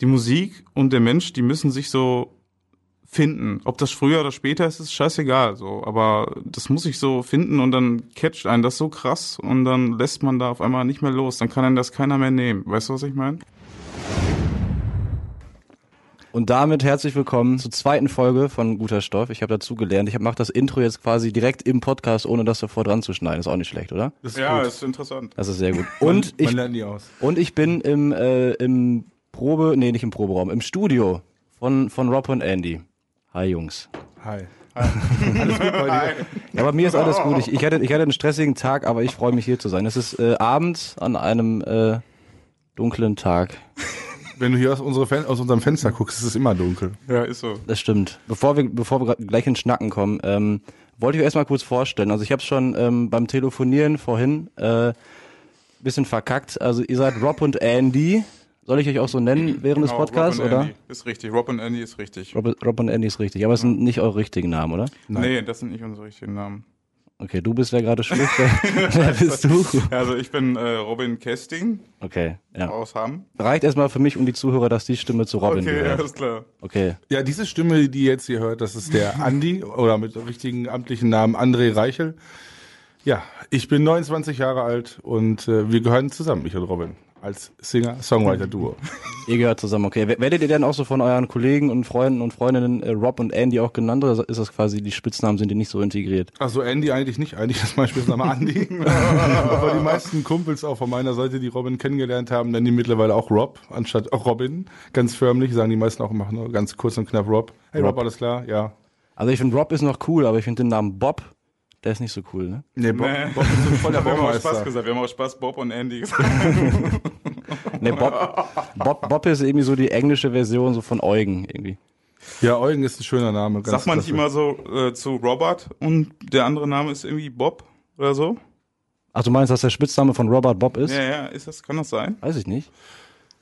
die Musik und der Mensch, die müssen sich so finden. Ob das früher oder später ist, ist scheißegal. So, aber das muss ich so finden und dann catcht einen das so krass und dann lässt man da auf einmal nicht mehr los. Dann kann einen das keiner mehr nehmen. Weißt du, was ich meine? Und damit herzlich willkommen zur zweiten Folge von Guter Stoff. Ich habe dazu gelernt. Ich mache das Intro jetzt quasi direkt im Podcast, ohne das davor dran zu schneiden. Ist auch nicht schlecht, oder? Das ist ja, gut. ist interessant. Das ist sehr gut. Und man, ich man lernt nie aus. und ich bin im äh, im Probe, nee, nicht im Proberaum, im Studio von von Rob und Andy. Hi Jungs. Hi. Alles gut bei dir? Ja, bei mir ist alles gut. Ich, ich, hatte, ich hatte einen stressigen Tag, aber ich freue mich hier zu sein. Es ist äh, abends an einem äh, dunklen Tag. Wenn du hier aus, unsere Fen aus unserem Fenster guckst, ist es immer dunkel. Ja, ist so. Das stimmt. Bevor wir, bevor wir gleich ins Schnacken kommen, ähm, wollte ich euch erstmal kurz vorstellen. Also ich habe es schon ähm, beim Telefonieren vorhin äh, bisschen verkackt. Also ihr seid Rob und Andy. Soll ich euch auch so nennen während des Genau, Podcasts, Rob und oder? Andy ist richtig. Rob und Andy ist richtig. Rob, Rob und Andy ist richtig. Aber es sind nicht eure richtigen Namen, oder? Nee, das sind nicht unsere richtigen Namen. Okay, du bist wer gerade schlecht. wer, bist du? Also ich bin äh, Robin Kesting Okay, ja. aus Hamm. Reicht erstmal für mich und die Zuhörer, dass die Stimme zu Robin Okay, gehört. alles klar. Okay. Ja, diese Stimme, die ihr jetzt hier hört, das ist der Andi oder mit richtigen amtlichen Namen André Reichel. Ja, ich bin 29 Jahre alt und äh, wir gehören zusammen, ich und Robin, als Singer-Songwriter-Duo. Ihr gehört zusammen, okay. Werdet ihr denn auch so von euren Kollegen und Freunden und Freundinnen äh, Rob und Andy auch genannt oder ist das quasi, die Spitznamen sind die nicht so integriert? Also Andy eigentlich nicht, eigentlich ist mein Spitzname Andy. Aber die meisten Kumpels auch von meiner Seite, die Robin kennengelernt haben, nennen die mittlerweile auch Rob, anstatt auch Robin. Ganz förmlich, sagen die meisten auch immer nur ganz kurz und knapp Rob. Hey Rob, Rob. alles klar? Ja. Also ich finde Rob ist noch cool, aber ich finde den Namen Bob, der ist nicht so cool, ne? Nee, Bob, Nee. Bob ist so voll der Wir haben auch Spaß gesagt. Wir haben auch Spaß Bob und Andy gesagt. Ne, Bob, Bob, Bob ist irgendwie so die englische Version so von Eugen irgendwie. Ja, Eugen ist ein schöner Name. Ganz Sagt man nicht immer so äh, zu Robert und der andere Name ist irgendwie Bob oder so? Ach, du meinst, dass der Spitzname von Robert Bob ist? Ja, ja, ist das, kann das sein? Weiß ich nicht.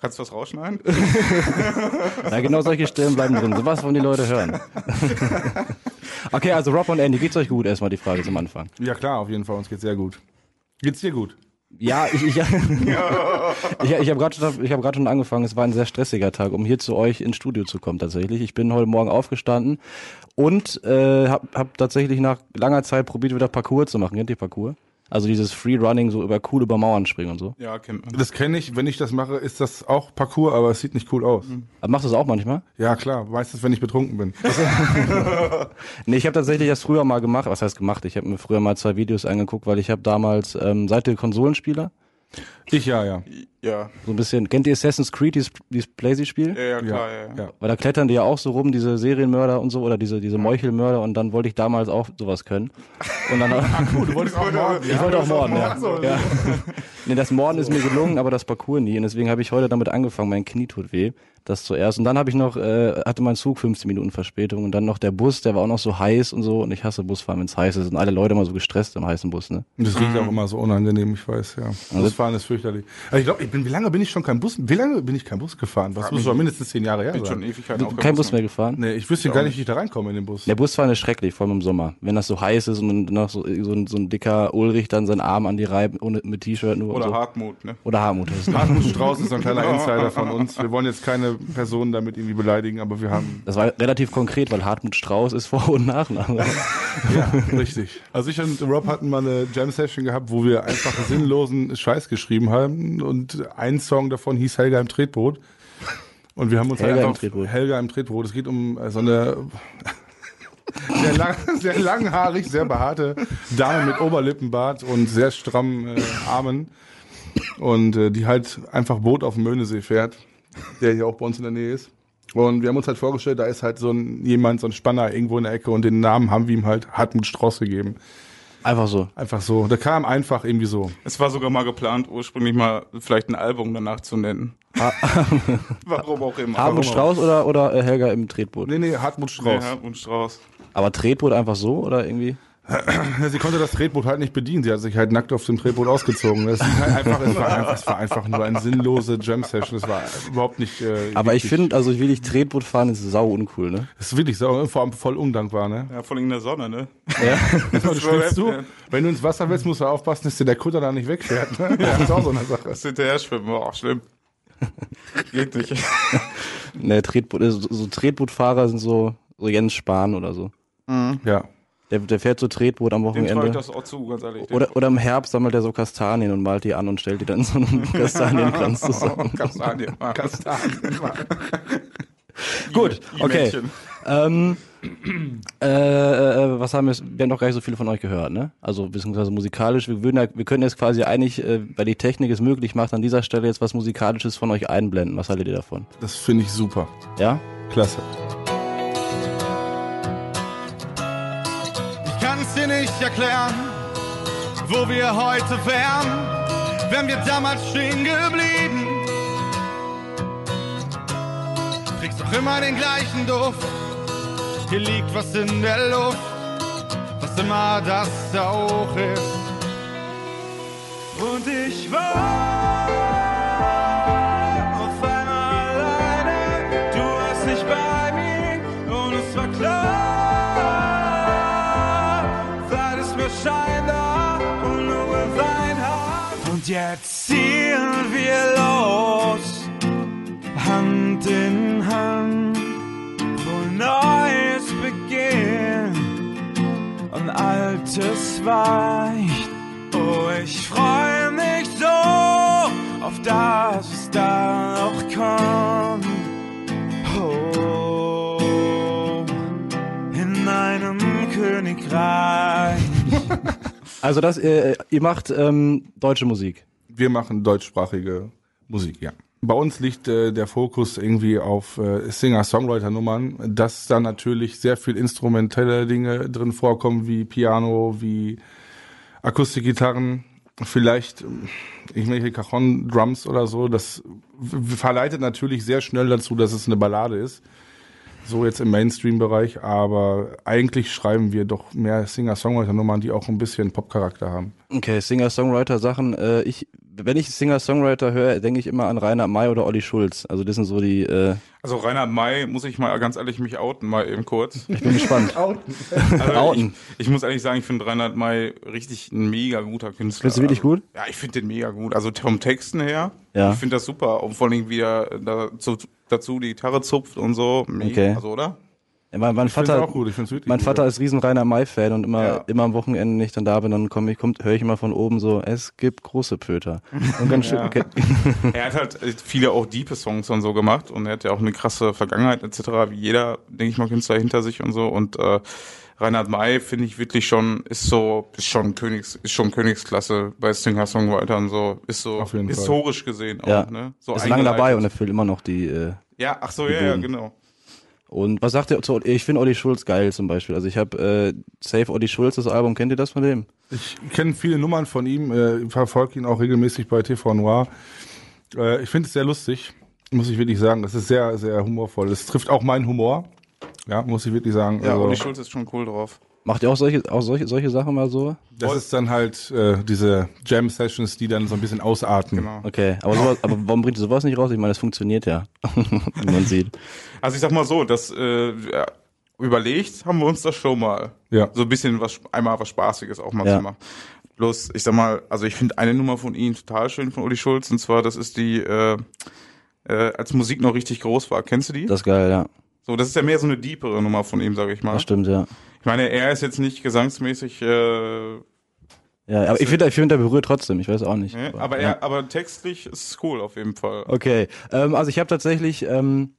Kannst du was rausschneiden? Ja, genau solche Stellen bleiben drin. Sowas wollen die Leute hören. okay, also Rob und Andy, geht's euch gut? Erstmal die Frage zum Anfang. Ja klar, auf jeden Fall, uns geht's sehr gut. Geht's dir gut? Ja, ich, ich, ich, ich habe gerade schon, ich hab grad schon angefangen. Es war ein sehr stressiger Tag, um hier zu euch ins Studio zu kommen tatsächlich. Ich bin heute Morgen aufgestanden und äh, habe hab tatsächlich nach langer Zeit probiert, wieder Parcours zu machen. Kennt ihr Parcours? Also dieses Freerunning, so über cool über Mauern springen und so. Ja, kennt man. Das kenne ich, wenn ich das mache, ist das auch Parcours, aber es sieht nicht cool aus. Aber machst du das auch manchmal? Ja klar, meistens wenn ich betrunken bin. Nee, ich habe tatsächlich das früher mal gemacht. Was heißt gemacht? Ich habe mir früher mal zwei Videos angeguckt, weil ich habe damals, ähm, seid ihr Konsolenspieler? Ich ja, ja. Ja, So ein bisschen, kennt ihr Assassin's Creed, dieses, dieses Playsy-Spiel? ja, ja, klar, ja. ja. Weil da klettern die ja auch so rum, diese Serienmörder und so, oder diese, diese Meuchelmörder, und dann wollte ich damals auch sowas können. Und dann, Du wolltest auch morden. ich wollte auch morden, ja. Morden. ja. Nee, das Morden ist mir gelungen, aber das Parcours nie. Und deswegen habe ich heute damit angefangen, mein Knie tut weh. Das zuerst. Und dann habe ich noch, äh, hatte mein Zug 15 Minuten Verspätung und dann noch der Bus, der war auch noch so heiß und so. Und ich hasse Busfahren, wenn es heiß ist. Und alle Leute immer so gestresst im heißen Bus, ne? Und das riecht auch immer so unangenehm, ich weiß, ja. Busfahren ist fürchterlich. Aber ich glaube, ich bin, wie lange bin ich schon kein Bus, wie lange bin ich kein Bus gefahren? Was muss schon mindestens zehn Jahre her Bin schon sein? Ewigkeiten auch Kein Bus mehr gefahren? Nee, ich wüsste gar nicht, wie ich da reinkomme in den Bus. Der Busfahren ist schrecklich, vor allem im Sommer. Wenn das so heiß ist und dann noch so, so, ein, so ein dicker Ulrich dann seinen Arm an die reibt, ohne, mit T-Shirt nur Oder und so. Hartmut, ne? Oder Hartmut. Das ist Hartmut Strauß ist ein kleiner Insider von uns. Wir wollen jetzt keine Personen damit irgendwie beleidigen, aber wir haben, Das war relativ konkret, weil Hartmut Strauß ist Vor- und Nachname. ja, richtig. Also ich und Rob hatten mal eine Jam-Session gehabt, wo wir einfach sinnlosen Scheiß geschrieben haben und ein Song davon hieß Helga im Tretboot. Und wir haben uns Helga halt im einfach Tretboot. Helga im Tretboot. Es geht um äh, so eine sehr, lang, sehr langhaarig, sehr behaarte Dame mit Oberlippenbart und sehr strammen äh, Armen. Und äh, die halt einfach Boot auf dem Möhnesee fährt, der hier auch bei uns in der Nähe ist. Und wir haben uns halt vorgestellt, da ist halt so ein jemand, so ein Spanner irgendwo in der Ecke und den Namen haben wir ihm halt Hartmut Strauß gegeben. Einfach so. Einfach so. Der kam einfach irgendwie so. Es war sogar mal geplant, ursprünglich mal vielleicht ein Album danach zu nennen. Warum auch immer. Hartmut Strauß oder, oder äh, Helga im Tretboot? Nee, nee, Hartmut. Strauß. Ja, und Strauß. Aber Tretboot einfach so oder irgendwie? Ja, sie konnte das Tretboot halt nicht bedienen. Sie hat sich halt nackt auf dem Tretboot ausgezogen. Das halt einfach, es, war einfach, es war einfach nur eine sinnlose Jam-Session. Es war überhaupt nicht. Äh, Aber ich finde, also ich will nicht Tretboot fahren, ist sau uncool, ne? Es ist wirklich so, vor allem voll undankbar, ne? Ja, vor allem in der Sonne, ne? Ja. Du war schwimmst du, ja. wenn du ins Wasser willst, musst du aufpassen, dass dir der Kutter da nicht wegfährt. Ne? Das ist auch so eine Sache. Das hinterher schwimmen, war auch schlimm. Geht nicht. Ne, Tretboot, äh, so, so Tretbootfahrer sind so, so Jens Spahn oder so. Ja. Der, der fährt so Tretboot am Dem traue ich Wochenende. das auch zu, ganz ehrlich. Oder, oder im Herbst sammelt er so Kastanien und malt die an und stellt die dann in so einem Kastanienkranz zusammen. Kastanien. Gut, Die okay. Ähm, äh, äh, was haben wir, wir haben noch gar nicht so viele von euch gehört, ne? Also beziehungsweise musikalisch. Wir, würden ja, wir können jetzt quasi eigentlich, äh, weil die Technik es möglich macht, an dieser Stelle jetzt was Musikalisches von euch einblenden. Was haltet ihr davon? Das finde ich super. Ja? Klasse. Nicht erklären, wo wir heute wären, wenn wir damals stehen geblieben. Kriegst doch immer den gleichen Duft, hier liegt was in der Luft, was immer das auch ist. Und ich war weicht. Oh, ich freue mich so auf das, was da noch kommt. Oh, in meinem Königreich. Also das, äh, ihr macht ähm, deutsche Musik. Wir machen deutschsprachige Musik, ja. Bei uns liegt äh, der Fokus irgendwie auf äh, Singer-Songwriter-Nummern, dass da natürlich sehr viel instrumentelle Dinge drin vorkommen, wie Piano, wie Akustikgitarren, vielleicht irgendwelche Cajon-Drums oder so. Das verleitet natürlich sehr schnell dazu, dass es eine Ballade ist. So jetzt im Mainstream-Bereich, aber eigentlich schreiben wir doch mehr Singer-Songwriter-Nummern, die auch ein bisschen Pop-Charakter haben. Okay, Singer-Songwriter-Sachen. Äh, ich, wenn ich Singer-Songwriter höre, denke ich immer an Rainer May oder Olli Schulz. Also das sind so die. Äh, Also Reinhard May, muss ich mal ganz ehrlich mich outen, mal eben kurz. ich bin gespannt. Also Outen. Ich, ich muss ehrlich sagen, ich finde Reinhard May richtig ein mega guter Künstler. Findest du wirklich also, gut? Ja, ich finde den mega gut. Also vom Texten her, Ja. ich finde das super. Und vor allem, wie er dazu, dazu die Gitarre zupft und so. Mega, Okay. Also, oder? Mein, mein Vater, auch gut, ich wirklich mein gut, Vater ja. ist riesen Rainer May-Fan und immer, Ja. immer am Wochenende, wenn ich dann da bin, dann komme ich, kommt, höre ich immer von oben so, es gibt große Pöter. Und ganz schön. Er hat halt viele auch diepe Songs und so gemacht und er hat ja auch eine krasse Vergangenheit etc., wie jeder, denke ich mal, Künstler hinter sich und so und äh, Reinhard May finde ich wirklich schon, ist so, ist schon Königs, ist schon Königsklasse bei Singer-Songwritern und so, ist so jeden Fall. historisch gesehen auch, ja. ne? So ist lange dabei und eingeleitet. er füllt immer noch die, äh, Ja, ach so, ja, ja, genau. Und was sagt ihr zu, ich finde Olli Schulz geil zum Beispiel. Also ich habe äh, Safe Olli Schulz, das Album, kennt ihr das von dem? Ich kenne viele Nummern von ihm, äh, verfolge ihn auch regelmäßig bei TV Noir. Äh, ich finde es sehr lustig, muss ich wirklich sagen. Es ist sehr, sehr humorvoll. Es trifft auch meinen Humor. Ja, muss ich wirklich sagen. Ja, also, Olli Schulz ist schon cool drauf. Macht ihr auch solche, auch solche, solche Sachen mal so? das ist dann halt äh, diese Jam-Sessions, die dann so ein bisschen ausarten. Genau. Okay, aber, sowas, aber warum bringt ihr sowas nicht raus? Ich meine, das funktioniert ja, wie man sieht. Also ich sag mal so, das äh, überlegt haben wir uns das schon mal. Ja. So ein bisschen was, einmal was Spaßiges auch mal Ja. zu machen. Bloß, ich sag mal, also ich finde eine Nummer von ihm total schön von Uli Schulz und zwar, das ist die, äh, äh, als Musik noch richtig groß war. Kennst du die? Das ist geil, ja. so, das ist ja mehr so eine deepere Nummer von ihm, sage ich mal. Das stimmt, ja. Ich meine, er ist jetzt nicht gesangsmäßig, äh, Ja, aber ich finde, ich finde, der berührt trotzdem. Ich weiß auch nicht. ne? aber ja. er, aber textlich ist es cool auf jeden Fall. Okay, ähm, also ich habe tatsächlich, ähm,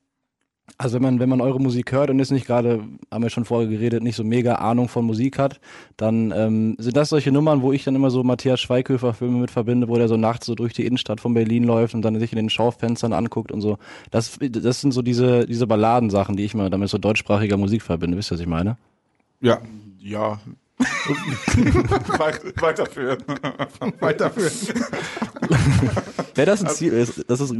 also wenn man wenn man eure Musik hört und jetzt nicht gerade, haben wir schon vorher geredet, nicht so mega Ahnung von Musik hat, dann ähm, sind das solche Nummern, wo ich dann immer so Matthias Schweighöfer Filme mit verbinde, wo der so nachts so durch die Innenstadt von Berlin läuft und dann sich in den Schaufenstern anguckt und so. Das das sind so diese diese Balladensachen, die ich mal damit so deutschsprachiger Musik verbinde. Wisst ihr, was ich meine? Ja, Ja. Weit- Weiterführen. weiterführen. Wäre das ein Ziel, das ist, das ist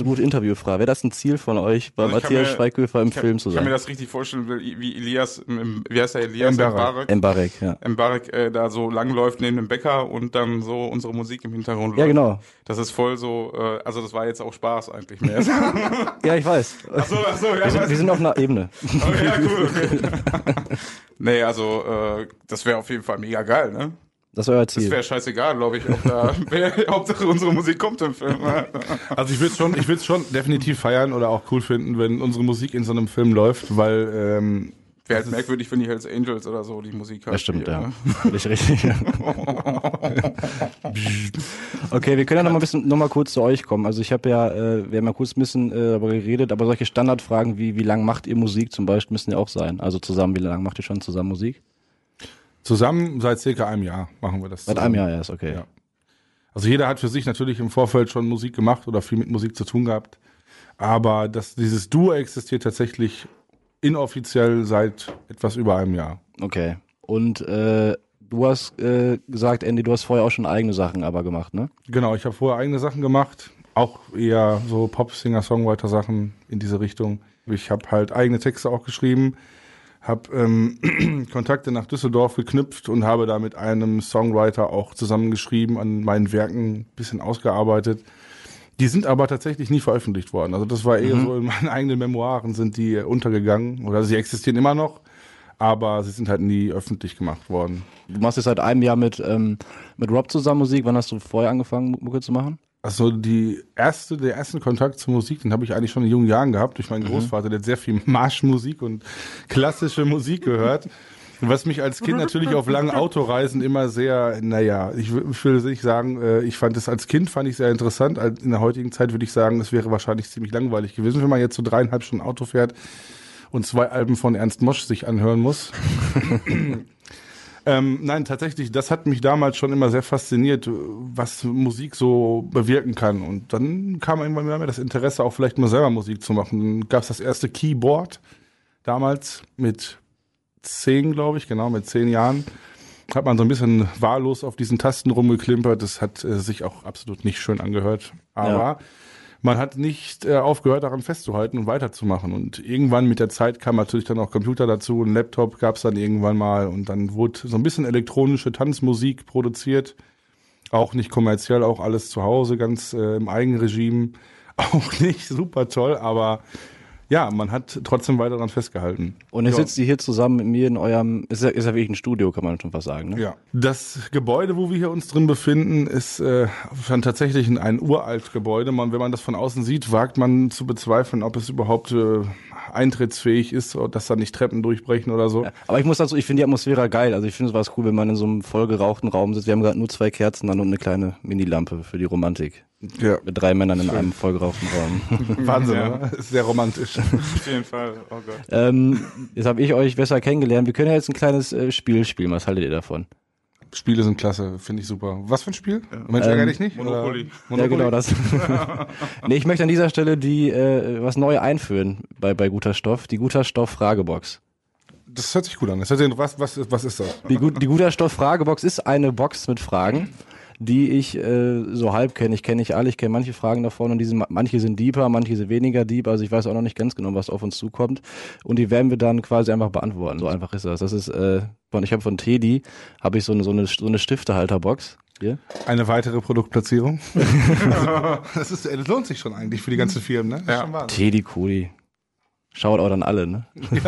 eine gute Interviewfrage, wäre das ein Ziel von euch, bei Also Matthias mir- Schweighöfer im kann, Film zu ich kann mir sein? das richtig vorstellen, wie Elias, wie heißt der Elias? Mbarek. Mbarek. Ja. Mbarek äh, da so langläuft neben dem Bäcker und dann so unsere Musik im Hintergrund Ja, läuft. genau. Das ist voll so, äh, also das war jetzt auch Spaß eigentlich mehr. Ja, ich weiß. Achso, achso, ja, Wir sind, wir sind auf einer Ebene. oh, ja, cool, okay. nee, also äh, das wäre auf jeden Fall mega geil, ne? Das ist euer Das Ziel. wäre scheißegal, glaube ich, ob da wer, Hauptsache unsere Musik kommt im Film. Also ich würde schon, ich würde schon definitiv feiern oder auch cool finden, wenn unsere Musik in so einem Film läuft, weil ähm, Wäre halt merkwürdig, wenn die Hells Angels oder so die Musik halt Das stimmt, spielen, ja. ne? Völlig richtig. okay, wir können ja noch mal ein bisschen, noch mal kurz zu euch kommen. Also ich habe ja, äh, wir haben ja kurz ein bisschen äh, darüber geredet, aber solche Standardfragen wie, wie lang macht ihr Musik zum Beispiel, müssen ja auch sein. Also zusammen, wie lange macht ihr schon zusammen Musik? Zusammen seit circa einem Jahr machen wir das. Seit zusammen. einem Jahr erst, okay. Ja. Also jeder hat für sich natürlich im Vorfeld schon Musik gemacht oder viel mit Musik zu tun gehabt. Aber das, dieses Duo existiert tatsächlich inoffiziell seit etwas über einem Jahr. Okay. Und äh, du hast äh, gesagt, Andy, du hast vorher auch schon eigene Sachen aber gemacht, ne? Genau, ich habe vorher eigene Sachen gemacht, auch eher so Pop-Singer-Songwriter-Sachen in diese Richtung. Ich habe halt eigene Texte auch geschrieben, habe ähm, Kontakte nach Düsseldorf geknüpft und habe da mit einem Songwriter auch zusammengeschrieben, an meinen Werken ein bisschen ausgearbeitet. Die sind aber tatsächlich nie veröffentlicht worden. Also das war eher so in meinen eigenen Memoiren sind die untergegangen oder sie existieren immer noch, aber sie sind halt nie öffentlich gemacht worden. Du machst jetzt seit einem Jahr mit, ähm, mit Rob zusammen Musik. Wann hast du vorher angefangen, Mucke zu machen? Also die erste, der ersten Kontakt zur Musik, den habe ich eigentlich schon in jungen Jahren gehabt durch meinen Großvater, der hat sehr viel Marschmusik und klassische Musik gehört. Was mich als Kind natürlich auf langen Autoreisen immer sehr, naja, ich, ich will nicht sagen, äh, ich fand es als Kind fand ich sehr interessant. In der heutigen Zeit würde ich sagen, es wäre wahrscheinlich ziemlich langweilig gewesen, wenn man jetzt so dreieinhalb Stunden Auto fährt und zwei Alben von Ernst Mosch sich anhören muss. Ähm, nein, tatsächlich, das hat mich damals schon immer sehr fasziniert, was Musik so bewirken kann. Und dann kam irgendwann mehr das Interesse, auch vielleicht mal selber Musik zu machen. Dann gab es das erste Keyboard damals mit zehn, glaube ich, genau, mit zehn Jahren. Hat man so ein bisschen wahllos auf diesen Tasten rumgeklimpert. Das hat äh, sich auch absolut nicht schön angehört. Aber Ja. Man hat nicht äh, aufgehört, daran festzuhalten und weiterzumachen. Und irgendwann mit der Zeit kam natürlich dann auch Computer dazu, ein Laptop gab es dann irgendwann mal und dann wurde so ein bisschen elektronische Tanzmusik produziert. Auch nicht kommerziell, auch alles zu Hause, ganz äh, im Eigenregime. Auch nicht super toll, aber ja, man hat trotzdem weiter daran festgehalten. Und jetzt Ja. sitzt ihr hier zusammen mit mir in eurem, ist ja, ist ja wirklich ein Studio, kann man schon fast sagen, ne? Ja. Das Gebäude, wo wir hier uns drin befinden, ist äh, tatsächlich ein, ein uralt Gebäude. Man, wenn man das von außen sieht, wagt man zu bezweifeln, ob es überhaupt äh, eintrittsfähig ist, oder dass da nicht Treppen durchbrechen oder so. Aber ich muss dazu, ich finde die Atmosphäre geil. Also ich finde es war cool, wenn man in so einem vollgerauchten Raum sitzt. Wir haben gerade nur zwei Kerzen an und eine kleine Minilampe für die Romantik. Ja. Mit drei Männern in einem vollgerauchten Raum. Wahnsinn, Ja. oder? Ist sehr romantisch. Auf jeden Fall. Oh Gott. ähm, jetzt habe ich euch besser kennengelernt. Wir können ja jetzt ein kleines äh, Spiel spielen. Was haltet ihr davon? Spiele sind klasse, finde ich super. Was für ein Spiel? Mensch, ärger Ähm, dich nicht? Monopoly. Oder? Ja, genau das. nee, ich möchte an dieser Stelle die äh, was neu einführen bei, bei Guter Stoff. Die Guter Stoff Fragebox. Das hört sich gut an. Das hört sich, was, was, was ist das? Die, die Guter Stoff Fragebox ist eine Box mit Fragen, die ich äh, so halb kenne. Ich kenne nicht alle, ich kenne manche Fragen davon und die sind, manche sind deeper, manche sind weniger deep. Also ich weiß auch noch nicht ganz genau, was auf uns zukommt. Und die werden wir dann quasi einfach beantworten. So einfach ist das. Das ist äh, ich habe von Teddy habe ich so eine so eine, so eine Stiftehalterbox. Hier. Eine weitere Produktplatzierung. das, ist, das lohnt sich schon eigentlich für die ganzen Firmen, ne? Das Ja. Teddy Kudi. Schaut auch an alle, ne?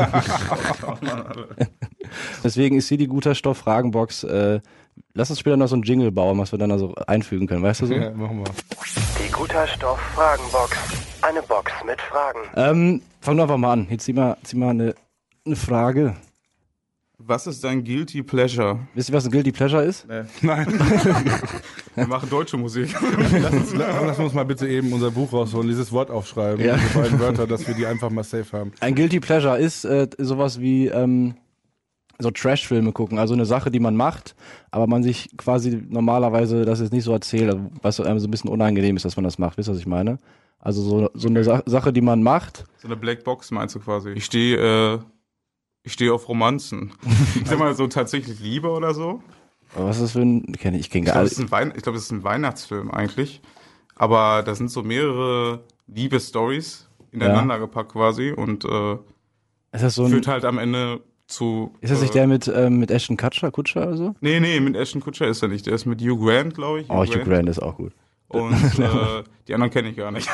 Deswegen ist hier die guter Stoff Fragenbox. Äh, lass uns später noch so ein Jingle bauen, was wir dann also einfügen können, weißt du so? Ja, machen wir. Die Guter Stoff Fragenbox. Eine Box mit Fragen. Ähm, fang doch einfach mal an. Jetzt zieh mal, zieh mal eine, eine Frage. Was ist dein Guilty Pleasure? Wisst ihr, was ein Guilty Pleasure ist? Nein. Wir machen deutsche Musik. Lass uns, lass uns mal bitte eben unser Buch rausholen, dieses Wort aufschreiben, Ja. diese beiden Wörter, dass wir die einfach mal safe haben. Ein Guilty Pleasure ist äh, sowas wie ähm, so Trash-Filme gucken. Also eine Sache, die man macht, aber man sich quasi normalerweise das jetzt nicht so erzählt, also was einem so ein bisschen unangenehm ist, dass man das macht. Wisst ihr, was ich meine? Also so, so eine Sa Sache, die man macht. So eine Black Box meinst du quasi? Ich stehe äh, ich stehe auf Romanzen. Ich sag mal so tatsächlich Liebe oder so. Aber Was ist das für ein. Ich kenne ich Ich gar glaube, nicht. es ist ein Wein ich glaub, es ist ein Weihnachtsfilm eigentlich. Aber da sind so mehrere Liebe-Stories ineinander gepackt quasi und äh, Ist das so führt halt am Ende zu. Ist das nicht äh, der mit, ähm, mit Ashton Kutcher, Kutscher oder so? Nee, nee, mit Ashton Kutcher ist er nicht. Der ist mit Hugh Grant, glaube ich. Oh, Hugh Grant ist auch gut. Und äh, die anderen kenne ich gar nicht.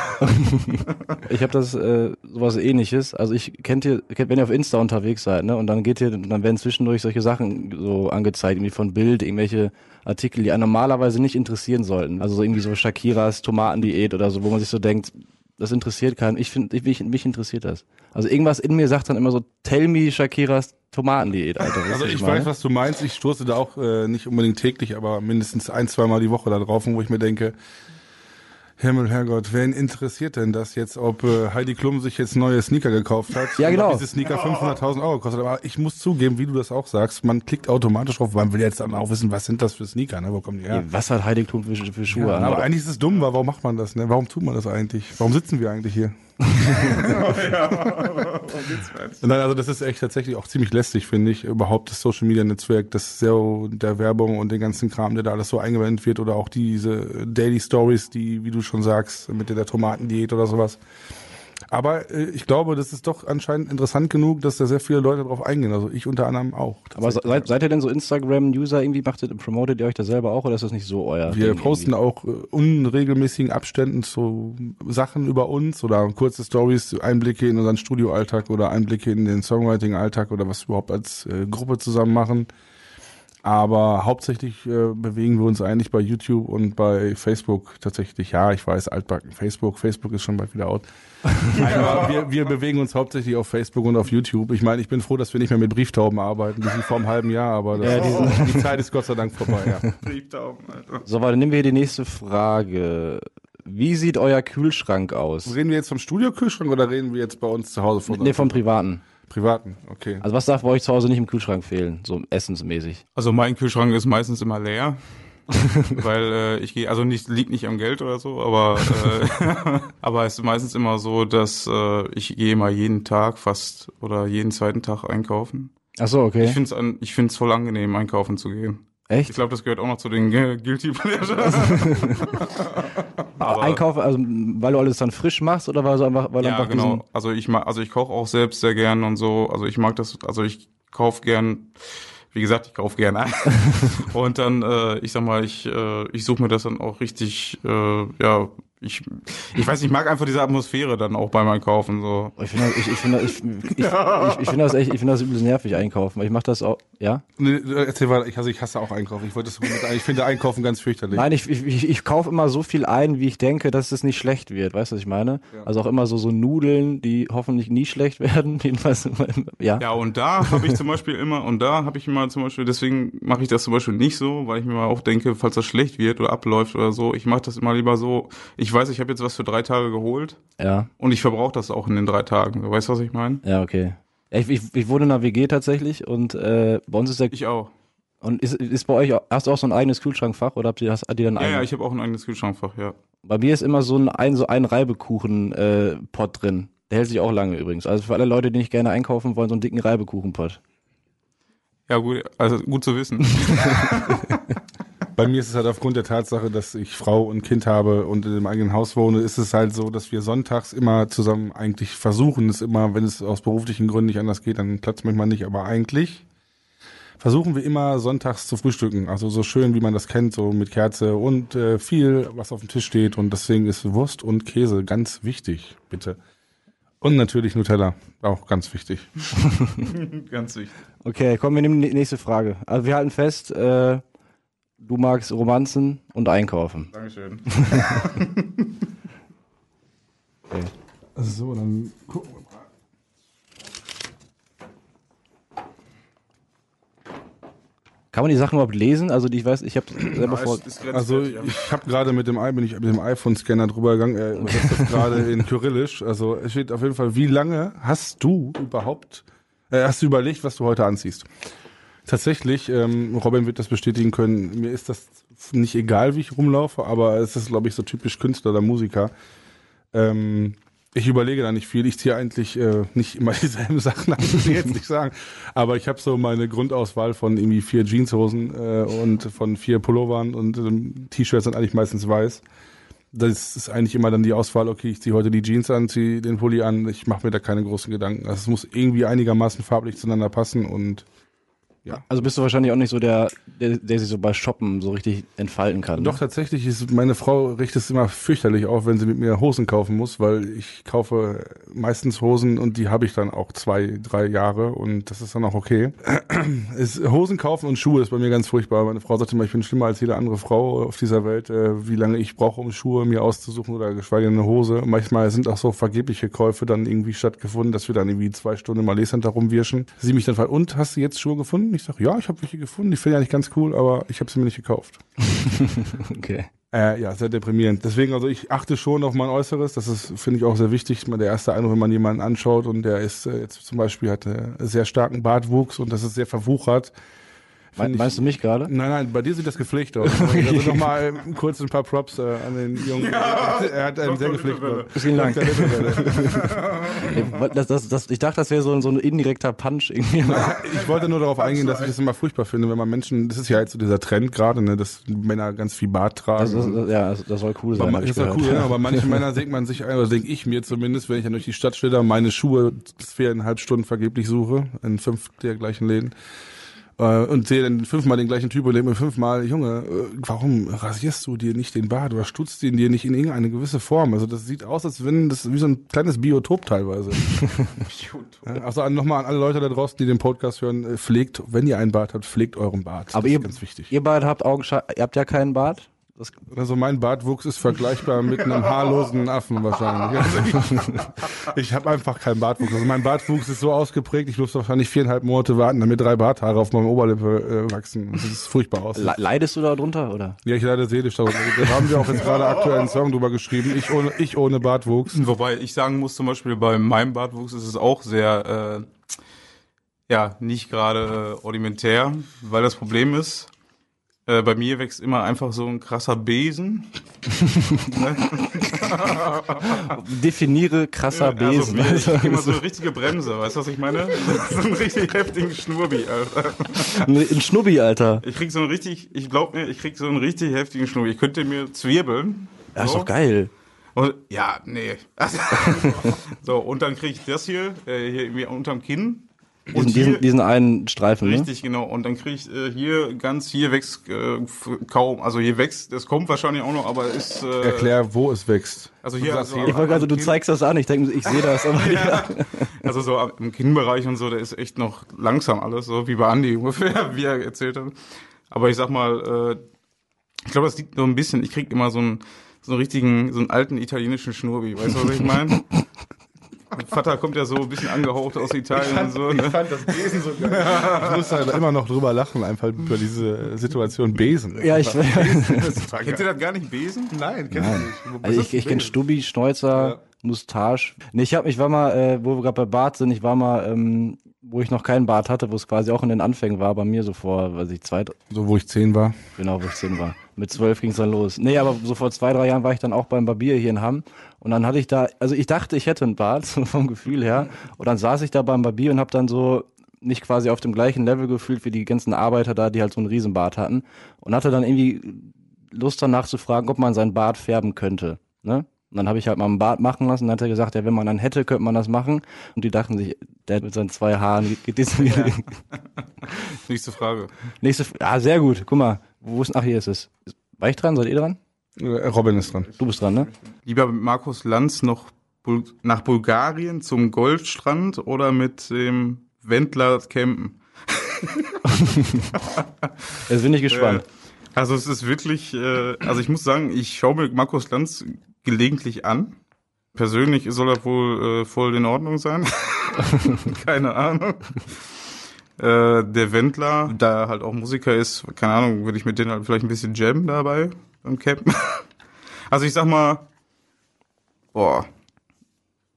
Ich habe das äh, sowas ähnliches. Also ich kennt ihr, kennt, wenn ihr auf Insta unterwegs seid, ne, und dann geht ihr, dann werden zwischendurch solche Sachen so angezeigt, irgendwie von Bild, irgendwelche Artikel, die einen normalerweise nicht interessieren sollten. Also so irgendwie so Shakiras Tomatendiät oder so, wo man sich so denkt, das interessiert keinen. Ich finde, mich, mich interessiert das. Also irgendwas in mir sagt dann immer so, tell me Shakiras Tomatendiät, Alter. Also ich meine? weiß, was du meinst. Ich stoße da auch äh, nicht unbedingt täglich, aber mindestens ein, zweimal die Woche da drauf, wo ich mir denke, Himmel, Herrgott, wen interessiert denn das jetzt, ob äh, Heidi Klum sich jetzt neue Sneaker gekauft hat? Ja, genau. Diese Sneaker 500.000 Euro kostet. Aber ich muss zugeben, wie du das auch sagst, man klickt automatisch drauf, man will jetzt dann auch wissen, was sind das für Sneaker, ne? Wo kommen die her? Was hat Heidi Klum für, für Schuhe Ja, an? aber eigentlich ist es dumm, weil warum macht man das, ne? Warum tut man das eigentlich? Warum sitzen wir eigentlich hier? Nein, also das ist echt tatsächlich auch ziemlich lästig, finde ich. Überhaupt das Social Media Netzwerk, das SEO der Werbung und den ganzen Kram, der da alles so eingewendet wird oder auch diese Daily Stories, die, wie du schon sagst, mit der Tomatendiät oder sowas. Aber äh, ich glaube, das ist doch anscheinend interessant genug, dass da sehr viele Leute drauf eingehen. Also ich unter anderem auch. Aber se- seid, seid ihr denn so Instagram-User irgendwie? Macht ihr, promotet ihr euch da selber auch oder ist das nicht so euer Wir Ding posten auch äh, unregelmäßigen Abständen so Sachen über uns oder kurze Stories, Einblicke in unseren Studioalltag oder Einblicke in den Songwriting-Alltag oder was wir überhaupt als äh, Gruppe zusammen machen. Aber hauptsächlich äh, bewegen wir uns eigentlich bei YouTube und bei Facebook tatsächlich. Ja, ich weiß, altbacken Facebook. Facebook ist schon bald wieder out. Aber wir, wir bewegen uns hauptsächlich auf Facebook und auf YouTube. Ich meine, ich bin froh, dass wir nicht mehr mit Brieftauben arbeiten, wie sie vor einem halben Jahr, aber das Ja, ist, die Zeit ist Gott sei Dank vorbei. Ja. Brieftauben, Alter. So, warte, nehmen wir hier die nächste Frage. Wie sieht euer Kühlschrank aus? Reden wir jetzt vom Studiokühlschrank oder reden wir jetzt bei uns zu Hause von Nee, vom Privaten. Privaten? Okay. Also was darf bei euch zu Hause nicht im Kühlschrank fehlen? So essensmäßig. Also mein Kühlschrank ist meistens immer leer. weil äh, ich gehe, also nicht liegt nicht am Geld oder so, aber äh, aber es ist meistens immer so, dass äh, ich gehe mal jeden Tag fast oder jeden zweiten Tag einkaufen. Ach so, okay. Ich finde es ich find's voll angenehm, einkaufen zu gehen. Ich Echt? glaube, das gehört auch noch zu den Guilty Pleasures. Einkaufen, also weil du alles dann frisch machst oder weil du einfach, weil ja, einfach genau. Also ich mag, also ich koche auch selbst sehr gern und so. Also ich mag das, also ich kauf gern, wie gesagt, ich kauf gern ein. und dann, äh, ich sag mal, ich, äh, ich suche mir das dann auch richtig, äh, ja, ich, ich weiß ich mag einfach diese Atmosphäre dann auch beim Einkaufen so. Ich finde, ich, ich finde, ich, ich, ich, ich finde das echt, ich finde das übelst nervig einkaufen. Ich mache das auch, ja? Nee, erzähl weiter. Ich, also ich hasse auch Einkaufen. Ich wollte das ich finde Einkaufen ganz fürchterlich. Nein, ich, ich, ich, ich kaufe immer so viel ein, wie ich denke, dass es nicht schlecht wird. Weißt du, was ich meine? Also auch immer so, so Nudeln, die hoffentlich nie schlecht werden. Jedenfalls, ja. Ja, und da habe ich zum Beispiel immer, und da habe ich immer zum Beispiel, deswegen mache ich das zum Beispiel nicht so, weil ich mir mal auch denke, falls das schlecht wird oder abläuft oder so, ich mache das immer lieber so, ich weiß, ich habe jetzt was für drei Tage geholt Ja, und ich verbrauche das auch in den drei Tagen. Du weißt, was ich meine? ja, okay. Ich, ich, ich wohne in einer WG tatsächlich und äh, bei uns ist der Ich auch. und ist, ist bei euch auch- hast du auch so ein eigenes Kühlschrankfach oder habt ihr hast, habt ihr dann Ja, ja, ich habe auch ein eigenes Kühlschrankfach, ja. Bei mir ist immer so ein, ein so ein Reibekuchen äh, drin. Der hält sich auch lange übrigens. Also für alle Leute, die nicht gerne einkaufen wollen, so einen dicken Reibekuchenpot. Ja, gut, also gut zu wissen. Bei mir ist es halt aufgrund der Tatsache, dass ich Frau und Kind habe und in einem eigenen Haus wohne, ist es halt so, dass wir sonntags immer zusammen eigentlich versuchen, es immer, wenn es aus beruflichen Gründen nicht anders geht, dann klappt es manchmal nicht, aber eigentlich versuchen wir immer sonntags zu frühstücken. Also so schön, wie man das kennt, so mit Kerze und äh, viel, was auf dem Tisch steht. Und deswegen ist Wurst und Käse ganz wichtig, bitte. Und natürlich Nutella, auch ganz wichtig. Ganz wichtig. Okay, kommen wir nehmen die nächste Frage. Also wir halten fest, äh, du magst Romanzen und Einkaufen. Dankeschön. So, dann gucken wir mal. Kann man die Sachen überhaupt lesen? Also ich weiß, ich habe selber vor. Also ich habe gerade mit dem bin ich mit dem iPhone-Scanner drüber gegangen, er übersetzt das gerade in Kyrillisch. Also es steht auf jeden Fall, wie lange hast du überhaupt, äh, hast du überlegt, was du heute anziehst? Tatsächlich, ähm, Robin wird das bestätigen können, mir ist das nicht egal, wie ich rumlaufe, aber es ist, glaube ich, so typisch Künstler oder Musiker. Ähm, ich überlege da nicht viel. Ich ziehe eigentlich äh, nicht immer dieselben Sachen an, muss ich jetzt nicht sagen. Aber ich habe so meine Grundauswahl von irgendwie vier Jeanshosen äh, und von vier Pullovern und ähm, T-Shirts sind eigentlich meistens weiß. Das ist eigentlich immer dann die Auswahl, okay, ich ziehe heute die Jeans an, ziehe den Pulli an, ich mache mir da keine großen Gedanken. Also es muss irgendwie einigermaßen farblich zueinander passen und Ja. Also bist du wahrscheinlich auch nicht so der, der, der sich so bei Shoppen so richtig entfalten kann. Doch, ne? tatsächlich ist meine Frau richtet es immer fürchterlich auf, wenn sie mit mir Hosen kaufen muss, weil ich kaufe meistens Hosen und die habe ich dann auch zwei, drei Jahre und das ist dann auch okay. Ist, Hosen kaufen und Schuhe ist bei mir ganz furchtbar. Meine Frau sagte immer, ich bin schlimmer als jede andere Frau auf dieser Welt, äh, wie lange ich brauche, um Schuhe mir auszusuchen oder geschweige denn eine Hose. Manchmal sind auch so vergebliche Käufe dann irgendwie stattgefunden, dass wir dann irgendwie zwei Stunden im Malé-Center rumwirschen. Sie mich dann fragt, und hast du jetzt Schuhe gefunden? Ich sage, ja, ich habe welche gefunden. Die finde ich eigentlich ganz cool, aber ich habe sie mir nicht gekauft. Okay. Äh, ja, sehr deprimierend. Deswegen, also ich achte schon auf mein Äußeres. Das ist, finde ich, auch sehr wichtig. Der erste Eindruck, wenn man jemanden anschaut und der ist äh, jetzt zum Beispiel hat äh, sehr starken Bartwuchs und das ist sehr verwuchert. Me ich- meinst du mich gerade? Nein, nein, bei dir sieht das gepflegt aus. Also nochmal kurz ein paar Props äh, an den Jungen. er hat einen sehr gepflegten Vielen Dank. Das, das, das, ich dachte, das wäre so, ein- so ein indirekter Punch irgendwie. Ich wollte nur darauf eingehen, dass ich das immer furchtbar finde, wenn man Menschen, das ist ja jetzt so dieser Trend gerade, ne, dass Männer ganz viel Bart tragen. Das, ja, das, soll cool sein. Das ist ja gehört. cool, ja, aber manche Männer denkt man sich, ein, oder denke ich mir zumindest, wenn ich dann durch die Stadt schlitter, meine Schuhe viereinhalb Stunden vergeblich suche, in fünf der gleichen Läden. Äh, Und sehe dann fünfmal den gleichen Typ und denke mir fünfmal, Junge, äh, warum rasierst du dir nicht den Bart oder stutzt ihn dir nicht in irgendeine gewisse Form? Also das sieht aus, als wenn das wie so ein kleines Biotop teilweise. Ja, Also nochmal an alle Leute da draußen, die den Podcast hören, äh, pflegt, wenn ihr einen Bart habt, pflegt euren Bart. Aber das ihr, ganz wichtig. ihr beide habt Augenschein, ihr habt ja keinen Bart. Das, Also mein Bartwuchs ist vergleichbar mit einem haarlosen Affen wahrscheinlich. Also ich ich habe einfach keinen Bartwuchs. Also mein Bartwuchs ist so ausgeprägt, ich muss wahrscheinlich viereinhalb Monate warten, damit drei Barthaare auf meinem Oberlippe äh, wachsen. Das ist furchtbar aus. le- leidest du da drunter, oder? Ja, ich leide seelisch darunter. Da haben wir auch jetzt gerade aktuell einen Song drüber geschrieben. Ich ohne, ich ohne Bartwuchs. Wobei ich sagen muss, zum Beispiel bei meinem Bartwuchs ist es auch sehr, äh, ja, nicht gerade äh, rudimentär, weil das Problem ist, äh, bei mir wächst immer einfach so ein krasser Besen. Definiere krasser Besen. Also, ich immer so eine richtige Bremse, weißt du, was ich meine? so einen richtig heftigen Schnurbi, Alter. Ein Schnubbi, Alter. Ich krieg so einen richtig, ich glaub mir, ich krieg so einen richtig heftigen Schnurbi. Ich könnte mir zwirbeln. Das ist so. doch geil. Und, ja, nee. so, und dann krieg ich das hier, äh, hier irgendwie unterm Kinn. Und Diesen, hier, diesen, diesen einen Streifen, ne? Richtig, genau. Und dann krieg ich äh, hier ganz, hier wächst äh, kaum. Also hier wächst, das kommt wahrscheinlich auch noch, aber ist. Äh, Erklär, wo es wächst. Also hier, also, Ich wollte gerade, du am Kinn- zeigst das an, ich denke, ich sehe das, aber ja. Also so im Kinnbereich und so, da ist echt noch langsam alles, so wie bei Andi ungefähr, wie er erzählt hat. Aber ich sag mal, äh, ich glaube, das liegt nur ein bisschen, ich krieg immer so einen, so einen richtigen, so einen alten italienischen Schnurbi, weißt du, was ich meine? Mein Vater kommt ja so ein bisschen angehaucht aus Italien und so, ne? fand das Besen so geil. Ich muss halt immer noch drüber lachen, einfach über diese Situation Besen. Ja, ich, Kennt ihr das gar nicht Besen? Nein, kennst du nicht. Also ich, ich kenne Besen? Stubbi, Schnäuzer, Ja. Moustache. Nee, ich hab, ich war mal, äh, wo wir gerade bei Bart sind, ich war mal, ähm, wo ich noch keinen Bart hatte, wo es quasi auch in den Anfängen war, bei mir so vor, weiß ich, zwei, So, wo ich zehn war. genau, wo ich zehn war. Mit zwölf ging's dann los. Nee, aber so vor zwei, drei Jahren war ich dann auch beim Barbier hier in Hamm. Und dann hatte ich da, also ich dachte, ich hätte einen Bart, so vom Gefühl her. Und dann saß ich da beim Barbier und habe dann so nicht quasi auf dem gleichen Level gefühlt wie die ganzen Arbeiter da, die halt so einen Riesenbart hatten. Und hatte dann irgendwie Lust danach zu fragen, ob man seinen Bart färben könnte. Ne? Und dann habe ich halt mal einen Bart machen lassen. Dann hat er gesagt, ja, wenn man dann hätte, könnte man das machen. Und die dachten sich, der mit seinen zwei Haaren geht das Nächste Frage. Nächste, ah, sehr gut. Guck mal, wo ist, ach, hier ist es. War ich dran? Seid ihr dran? Äh, Robin ist dran. Du bist dran, ne? Lieber mit Markus Lanz noch Bul nach Bulgarien zum Goldstrand oder mit dem Wendler campen? Jetzt bin ich gespannt. Äh, Also es ist wirklich, äh, also ich muss sagen, ich schaue mir Markus Lanz gelegentlich an. Persönlich soll er wohl äh, voll in Ordnung sein. keine Ahnung. Äh, der Wendler, da er halt auch Musiker ist, keine Ahnung, würde ich mit denen halt vielleicht ein bisschen jammen dabei beim Campen. also ich sag mal, boah,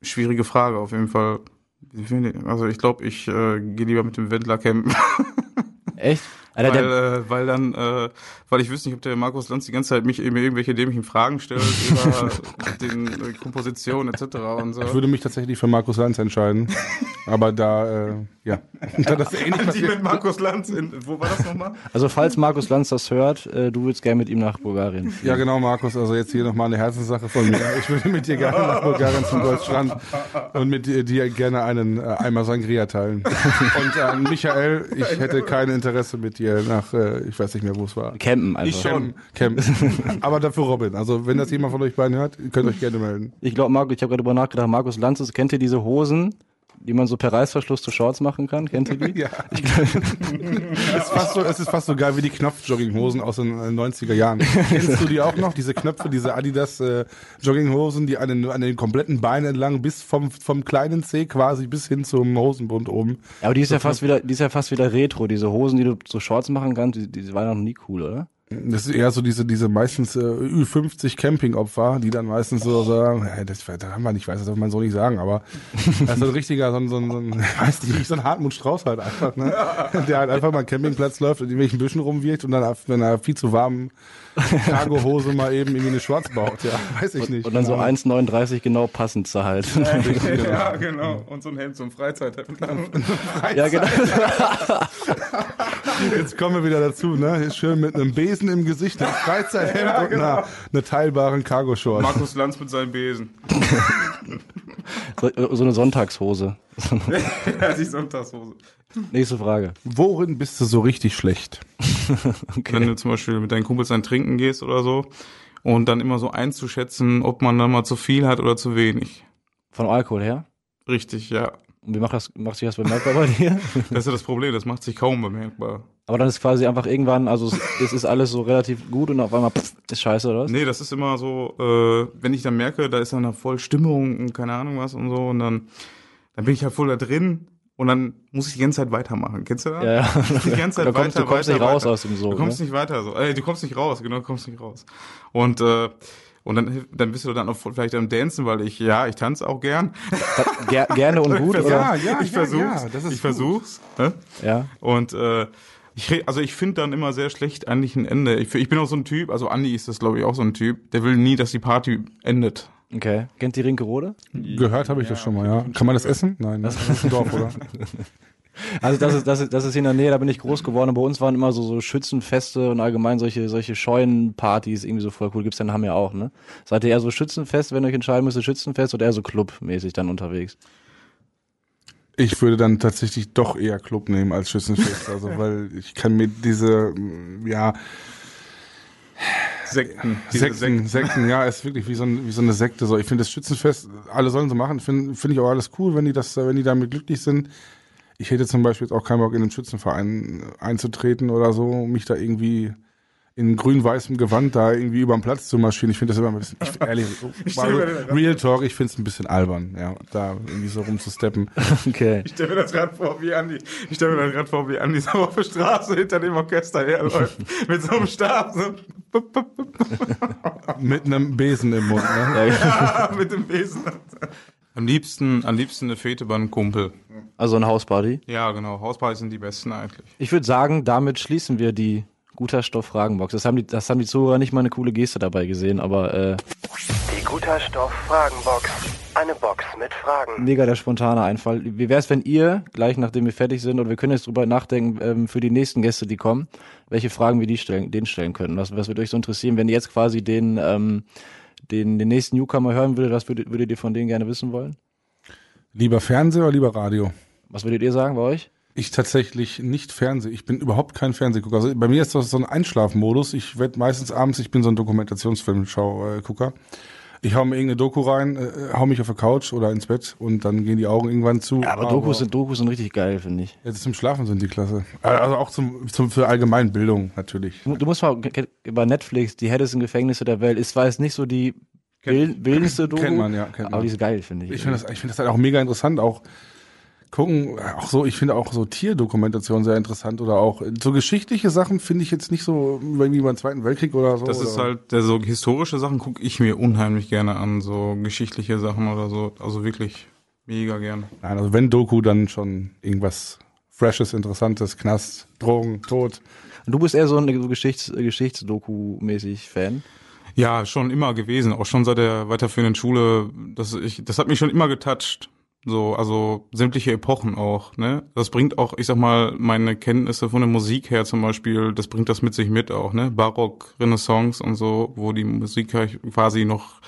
schwierige Frage auf jeden Fall. Also ich glaube, ich äh, gehe lieber mit dem Wendler campen. Echt? Alter, Weil, der, äh, weil dann, äh, weil ich wüsste nicht, ob der Markus Lanz die ganze Zeit mich mir irgendwelche dämlichen Fragen stellt über den äh, Komposition etc. und so. Ich würde mich tatsächlich für Markus Lanz entscheiden. Aber da, äh, ja, da das ähnlich Die passiert. mit Markus Lanz in, wo war das nochmal? Also falls Markus Lanz das hört, äh, du würdest gerne mit ihm nach Bulgarien. Ja, genau, Markus. Also jetzt hier nochmal eine Herzenssache von mir. Ich würde mit dir gerne nach Bulgarien zum Goldstrand und mit dir, dir gerne einen äh, Eimer Sangria teilen. Und an Michael, ich hätte kein Interesse mit dir nach, äh, ich weiß nicht mehr, wo es war. Campen einfach. Camp. Camp. Aber dafür Robin. Also wenn das jemand von euch beiden hört, könnt ihr euch gerne melden. Ich glaube, Marco, ich habe gerade drüber nachgedacht, Markus Lanz, ist- kennt ihr diese Hosen, die man so per Reißverschluss zu Shorts machen kann? Kennt ihr die? Ja. es, ist fast so, es ist fast so geil wie die Knopf-Jogginghosen aus den äh, 90er Jahren. Kennst du die auch noch? Diese Knöpfe, diese Adidas äh, Jogginghosen, die an den, an den kompletten Beinen entlang bis vom, vom kleinen Zeh quasi bis hin zum Hosenbund oben. Ja, aber die ist ja fast wieder, die ist ja fast wieder Retro. Diese Hosen, die du so Shorts machen kannst, die, die waren noch nie cool, oder? Das ist eher so diese, diese meistens äh, Ü50 Campingopfer, die dann meistens so sagen, ja, das, das haben wir nicht, weiß das darf man so nicht sagen, aber das ist so ein richtiger, so ein, so ein, so ein weiß nicht, so ein Hartmut Strauß halt einfach, ne? Der halt einfach mal einen Campingplatz läuft und in irgendwelchen Büschen rumwirkt und dann auf einer viel zu warmen Cargohose mal eben irgendwie eine baut, ja, weiß ich nicht. Und dann so Ja. 1,39 genau passend zahlt. ja, genau. Und so ein Hemd, so ein Freizeithemd. ja, genau. Jetzt kommen wir wieder dazu, ne? Ist schön mit einem Besen im Gesicht, einem Freizeithemd und einer, einer teilbaren Cargo-Shorts. Markus Lanz mit seinem Besen. So, so eine Sonntagshose. Ja, die Sonntagshose. Nächste Frage. Worin bist du so richtig schlecht? Wenn du zum Beispiel mit deinen Kumpels ein Trinken gehst oder so und dann immer so einzuschätzen, ob man dann mal zu viel hat oder zu wenig. Von Alkohol her? Richtig, ja. Und wie macht, das, macht sich das bemerkbar bei dir? Das ist ja das Problem, das macht sich kaum bemerkbar. Aber dann ist quasi einfach irgendwann, also es, es ist alles so relativ gut und auf einmal pff, ist scheiße, oder was? Nee, das ist immer so, äh, wenn ich dann merke, da ist dann eine voll Stimmung und keine Ahnung was und so und dann, dann bin ich halt voll da drin und dann muss ich die ganze Zeit weitermachen. Kennst du das? Ja, ja. Die ganze Zeit Du kommst- weiter, du kommst weiter, nicht raus weiter. aus dem Sog, Du kommst ne? nicht weiter so. Äh, du kommst nicht raus, genau, du kommst nicht raus. Und äh, und dann, dann bist du dann auch vielleicht am Dancen, weil ich, ja, ich tanze auch gern. Ger gerne und gut, ich oder? Ja, ja, ich ja, versuch's. ja, das ist ich gut. versuch's. Ne? Ja. Und äh, ich, also ich finde dann immer sehr schlecht eigentlich ein Ende. Ich, ich bin auch so ein Typ, also Andi ist das glaube ich auch so ein Typ, der will nie, dass die Party endet. Okay. Kennt die Rinke Rode? Gehört habe ich das schon mal, ja. Kann man das essen? Nein, das ist ein Dorf, oder? Also das ist, das ist, das ist hier in der Nähe, da bin ich groß geworden. Bei uns waren immer so, so Schützenfeste und allgemein solche, solche Scheunenpartys irgendwie so voll cool. Gibt's dann haben ja auch, ne? Seid ihr eher so Schützenfest, wenn ihr euch entscheiden müsst, Schützenfest oder eher so clubmäßig dann unterwegs? Ich würde dann tatsächlich doch eher Club nehmen als Schützenfest, also weil ich kann mir diese, ja, Sekten. Sekten, Sekten, ja, ist wirklich wie so, ein, wie so eine Sekte. So, ich finde das Schützenfest, alle sollen so machen. Finde finde ich auch alles cool, wenn die das, wenn die damit glücklich sind. Ich hätte zum Beispiel jetzt auch keinen Bock, in einen Schützenverein einzutreten oder so, mich da irgendwie in grün-weißem Gewand da irgendwie über den Platz zu marschieren. Ich finde das immer ein bisschen, ich, ehrlich, Real Talk, ich finde es ein bisschen albern, ja, da irgendwie so rumzusteppen. Okay. Ich stelle mir das gerade vor, wie Andi, ich stelle mir das gerade vor, wie Andi so auf der Straße hinter dem Orchester herläuft, mit so einem Stab, so, Mit einem Besen im Mund, ne? ja, mit dem Besen. Am liebsten, am liebsten eine Fete bei einem Kumpel. Also ein Hausparty. Ja, genau, Hauspartys sind die besten eigentlich. Ich würde sagen, damit schließen wir die Guter Stoff Fragenbox. Das haben die, das haben die Zuhörer nicht mal eine coole Geste dabei gesehen, aber äh, Die Guter Stoff Fragenbox. Eine Box mit Fragen. mega der spontane Einfall. Wie wäre es, wenn ihr, gleich nachdem wir fertig sind, und wir können jetzt drüber nachdenken, ähm, für die nächsten Gäste, die kommen, welche Fragen wir die stellen, denen stellen können? Was, was würde euch so interessieren, wenn ihr jetzt quasi den, ähm, den, den nächsten Newcomer hören würdet, was würdet, würdet ihr von denen gerne wissen wollen? Lieber Fernseher oder lieber Radio? Was würdet ihr sagen bei euch? Ich tatsächlich nicht Fernseh. Ich bin überhaupt kein Fernsehgucker. Also bei mir ist das so ein Einschlafmodus. Ich werde meistens abends, ich bin so ein Dokumentationsfilmschau-Gucker. Ich hau mir irgendeine Doku rein, äh, hau mich auf der Couch oder ins Bett und dann gehen die Augen irgendwann zu. Ja, aber Dokus sind, Dokus sind richtig geil, finde ich. Jetzt zum Schlafen sind die klasse. Also auch zum, zum für Allgemeinbildung natürlich. Du, du musst mal über Netflix, die härtesten Gefängnisse der Welt, ist zwar jetzt nicht so die wild, wildendste Doku, kennt man, ja, kennt aber man. die ist geil, finde ich. Ich finde das, ich finde das halt auch mega interessant. Auch gucken, auch so, ich finde auch so Tierdokumentation sehr interessant oder auch so geschichtliche Sachen finde ich jetzt nicht so irgendwie beim Zweiten Weltkrieg oder so. Das ist oder. halt, der so historische Sachen gucke ich mir unheimlich gerne an, so geschichtliche Sachen oder so. Also wirklich mega gerne. Nein, also wenn Doku, dann schon irgendwas Freshes, Interessantes, Knast, Drogen, Tod. Und du bist eher so ein Geschichts, Geschichtsdoku-mäßig Fan. Ja, schon immer gewesen, auch schon seit der weiterführenden Schule. Das, ich, das hat mich schon immer getoucht. So, also sämtliche Epochen auch, ne? Das bringt auch, ich sag mal, meine Kenntnisse von der Musik her zum Beispiel, das bringt das mit sich mit auch, ne? Barock, Renaissance und so, wo die Musik quasi noch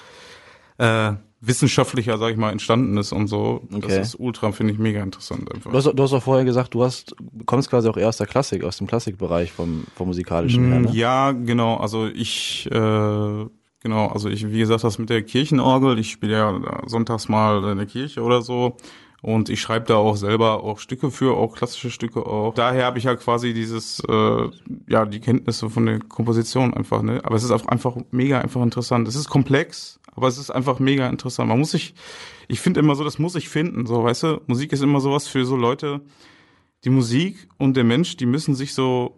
äh, wissenschaftlicher, sag ich mal, entstanden ist und so. Okay. Das ist ultra, finde ich, mega interessant einfach. Du hast, du hast auch vorher gesagt, du hast, kommst quasi auch eher aus der Klassik, aus dem Klassikbereich vom, vom musikalischen her, Mm, ne? Ja, genau. Also ich, äh, genau, also ich, wie gesagt, das mit der Kirchenorgel, ich spiele ja sonntags mal in der Kirche oder so. Und ich schreibe da auch selber auch Stücke für, auch klassische Stücke auch. Daher habe ich ja quasi dieses, äh, ja, die Kenntnisse von der Komposition einfach, ne? Aber es ist auch einfach mega einfach interessant. Es ist komplex, aber es ist einfach mega interessant. Man muss sich, ich finde immer so, das muss ich finden, so, weißt du? Musik ist immer sowas für so Leute, die Musik und der Mensch, die müssen sich so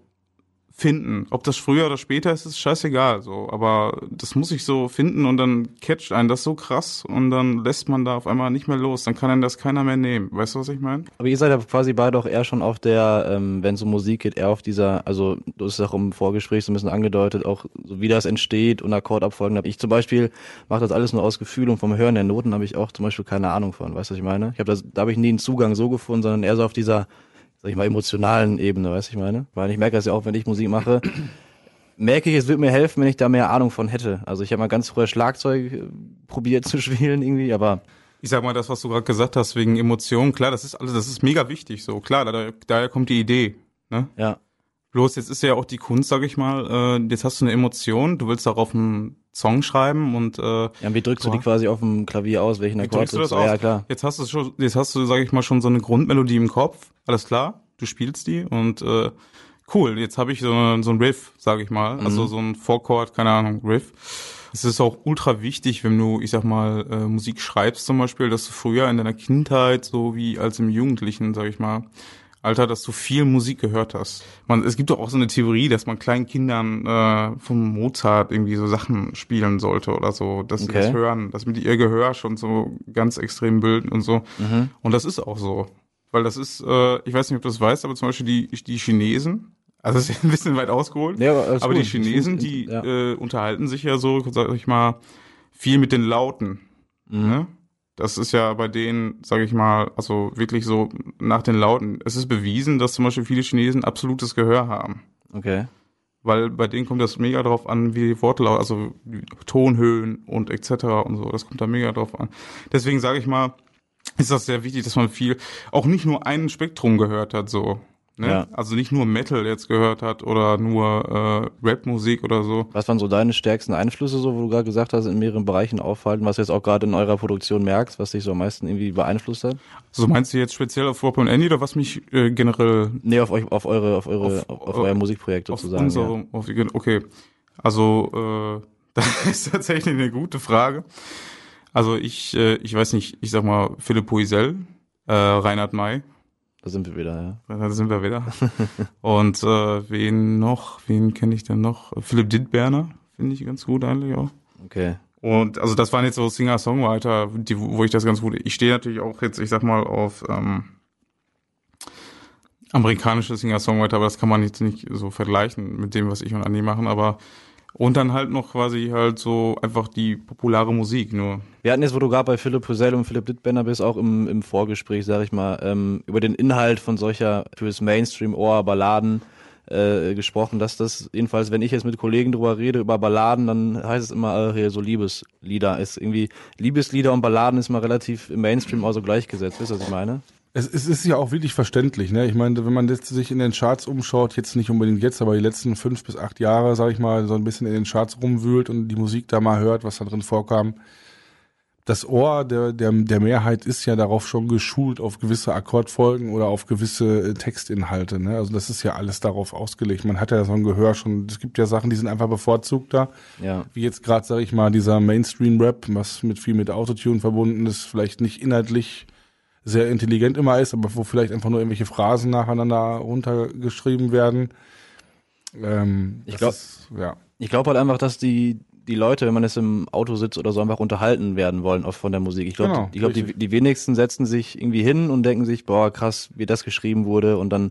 finden. Ob das früher oder später ist, ist scheißegal, so. Aber das muss ich so finden und dann catcht einen das so krass und dann lässt man da auf einmal nicht mehr los. Dann kann einen das keiner mehr nehmen. Weißt du, was ich meine? Aber ihr seid ja quasi beide auch eher schon auf der, ähm, wenn es um Musik geht, eher auf dieser, also du hast es auch im Vorgespräch so ein bisschen angedeutet, auch so wie das entsteht und Akkordabfolgen. Ich zum Beispiel mache das alles nur aus Gefühl und vom Hören der Noten habe ich auch zum Beispiel keine Ahnung von. Weißt du, was ich meine? Ich habe das, da habe ich nie einen Zugang so gefunden, sondern eher so auf dieser, sag ich mal, emotionalen Ebene, weißt du, ich meine? Weil ich merke das ja auch, wenn ich Musik mache, merke ich, es würde mir helfen, wenn ich da mehr Ahnung von hätte. Also ich habe mal ganz früher Schlagzeug äh, probiert zu spielen irgendwie, aber Ich sag mal, das, was du gerade gesagt hast, wegen Emotionen, klar, das ist alles, das ist mega wichtig, so. Klar, da, daher kommt die Idee, ne? ja. Bloß jetzt ist ja auch die Kunst, sag ich mal, äh, jetzt hast du eine Emotion, du willst darauf einen Song schreiben und äh, Ja, und wie drückst du Boah. die quasi auf dem Klavier aus, welchen Akkord drückst du das aus? Ja, klar. Jetzt hast du schon, jetzt hast du, sag ich mal, schon so eine Grundmelodie im Kopf. Alles klar, du spielst die und äh, cool. Jetzt habe ich so, eine, so ein Riff, sag ich mal, also so ein Four-Chord, keine Ahnung, Riff. Es ist auch ultra wichtig, wenn du, ich sag mal, äh, Musik schreibst zum Beispiel, dass du früher in deiner Kindheit, so wie als im Jugendlichen, sag ich mal, Alter, dass du viel Musik gehört hast. Man, es gibt doch auch so eine Theorie, dass man kleinen Kindern äh, vom Mozart irgendwie so Sachen spielen sollte oder so, dass sie Okay. das hören, dass mit ihr Gehör schon so ganz extrem bilden und so. Und das ist auch so. Weil das ist, äh, ich weiß nicht, ob du das weißt, aber zum Beispiel die, die Chinesen, also das ist ein bisschen weit ausgeholt, Ja, aber aber die. Chinesen, die Ja. äh, unterhalten sich ja so, sag ich mal, viel mit den Lauten. Mhm. Ne? Das ist ja bei denen, sage ich mal, also wirklich so nach den Lauten. Es ist bewiesen, dass zum Beispiel viele Chinesen absolutes Gehör haben. Okay. Weil bei denen kommt das mega drauf an, wie die Wortlaut, also Tonhöhen und etc. und so. Das kommt da mega drauf an. Deswegen sage ich mal, ist das sehr wichtig, dass man viel, auch nicht nur ein Spektrum gehört hat, so. Ne? Ja. Also nicht nur Metal jetzt gehört hat oder nur äh, Rap-Musik oder so. Was waren so deine stärksten Einflüsse, so wo du gerade gesagt hast, in mehreren Bereichen auffallen, was du jetzt auch gerade in eurer Produktion merkst, was dich so am meisten irgendwie beeinflusst hat? So meinst du jetzt speziell auf Rob und Andy oder was mich äh, generell Nee, auf euch, auf eure, auf eure, auf, Auf- auf euer Musikprojekt auf sozusagen. unsere, ja. auf okay. Also, äh, das ist tatsächlich eine gute Frage. Also ich, äh, ich weiß nicht, ich sag mal Philipp Poisel, äh, Reinhard May, Da sind wir wieder, ja. da sind wir wieder. Und äh, wen noch, wen kenne ich denn noch? Philipp Dittberner, finde ich ganz gut eigentlich auch. Okay. Und also das waren jetzt so Singer-Songwriter, die, wo ich das ganz gut. Ich stehe natürlich auch jetzt, ich sag mal, auf ähm, amerikanische Singer-Songwriter, aber das kann man jetzt nicht so vergleichen mit dem, was ich und Andi machen, aber und dann halt noch quasi halt so einfach die populare Musik nur. Wir hatten jetzt, wo du gerade bei Philipp Husell und Philipp Dittbender bist, auch im, im Vorgespräch, sag ich mal, ähm, über den Inhalt von solcher fürs Mainstream-Ohr Balladen äh, gesprochen, dass das, jedenfalls, wenn ich jetzt mit Kollegen drüber rede, über Balladen, dann heißt es immer, äh, so Liebeslieder. Ist irgendwie, Liebeslieder und Balladen ist mal relativ im Mainstream auch so gleichgesetzt, wisst ihr, was ich meine? Es, es ist ja auch wirklich verständlich, ne? Ich meine, wenn man jetzt sich in den Charts umschaut, jetzt nicht unbedingt jetzt, aber die letzten fünf bis acht Jahre, sag ich mal, so ein bisschen in den Charts rumwühlt und die Musik da mal hört, was da drin vorkam. Das Ohr der, der, der Mehrheit ist ja darauf schon geschult, auf gewisse Akkordfolgen oder auf gewisse äh, Textinhalte. Ne? Also das ist ja alles darauf ausgelegt. Man hat ja so ein Gehör schon. Es gibt ja Sachen, die sind einfach bevorzugter. Ja. Wie jetzt gerade, sage ich mal, dieser Mainstream-Rap, was mit viel mit Autotune verbunden ist, vielleicht nicht inhaltlich sehr intelligent immer ist, aber wo vielleicht einfach nur irgendwelche Phrasen nacheinander runtergeschrieben werden. Ähm, Ich glaub- ist- ja. Ich glaube halt einfach, dass die, die Leute, wenn man jetzt im Auto sitzt oder so, einfach unterhalten werden wollen oft von der Musik. Ich glaube, Genau, ich glaube, die, die wenigsten setzen sich irgendwie hin und denken sich, boah, krass, wie das geschrieben wurde und dann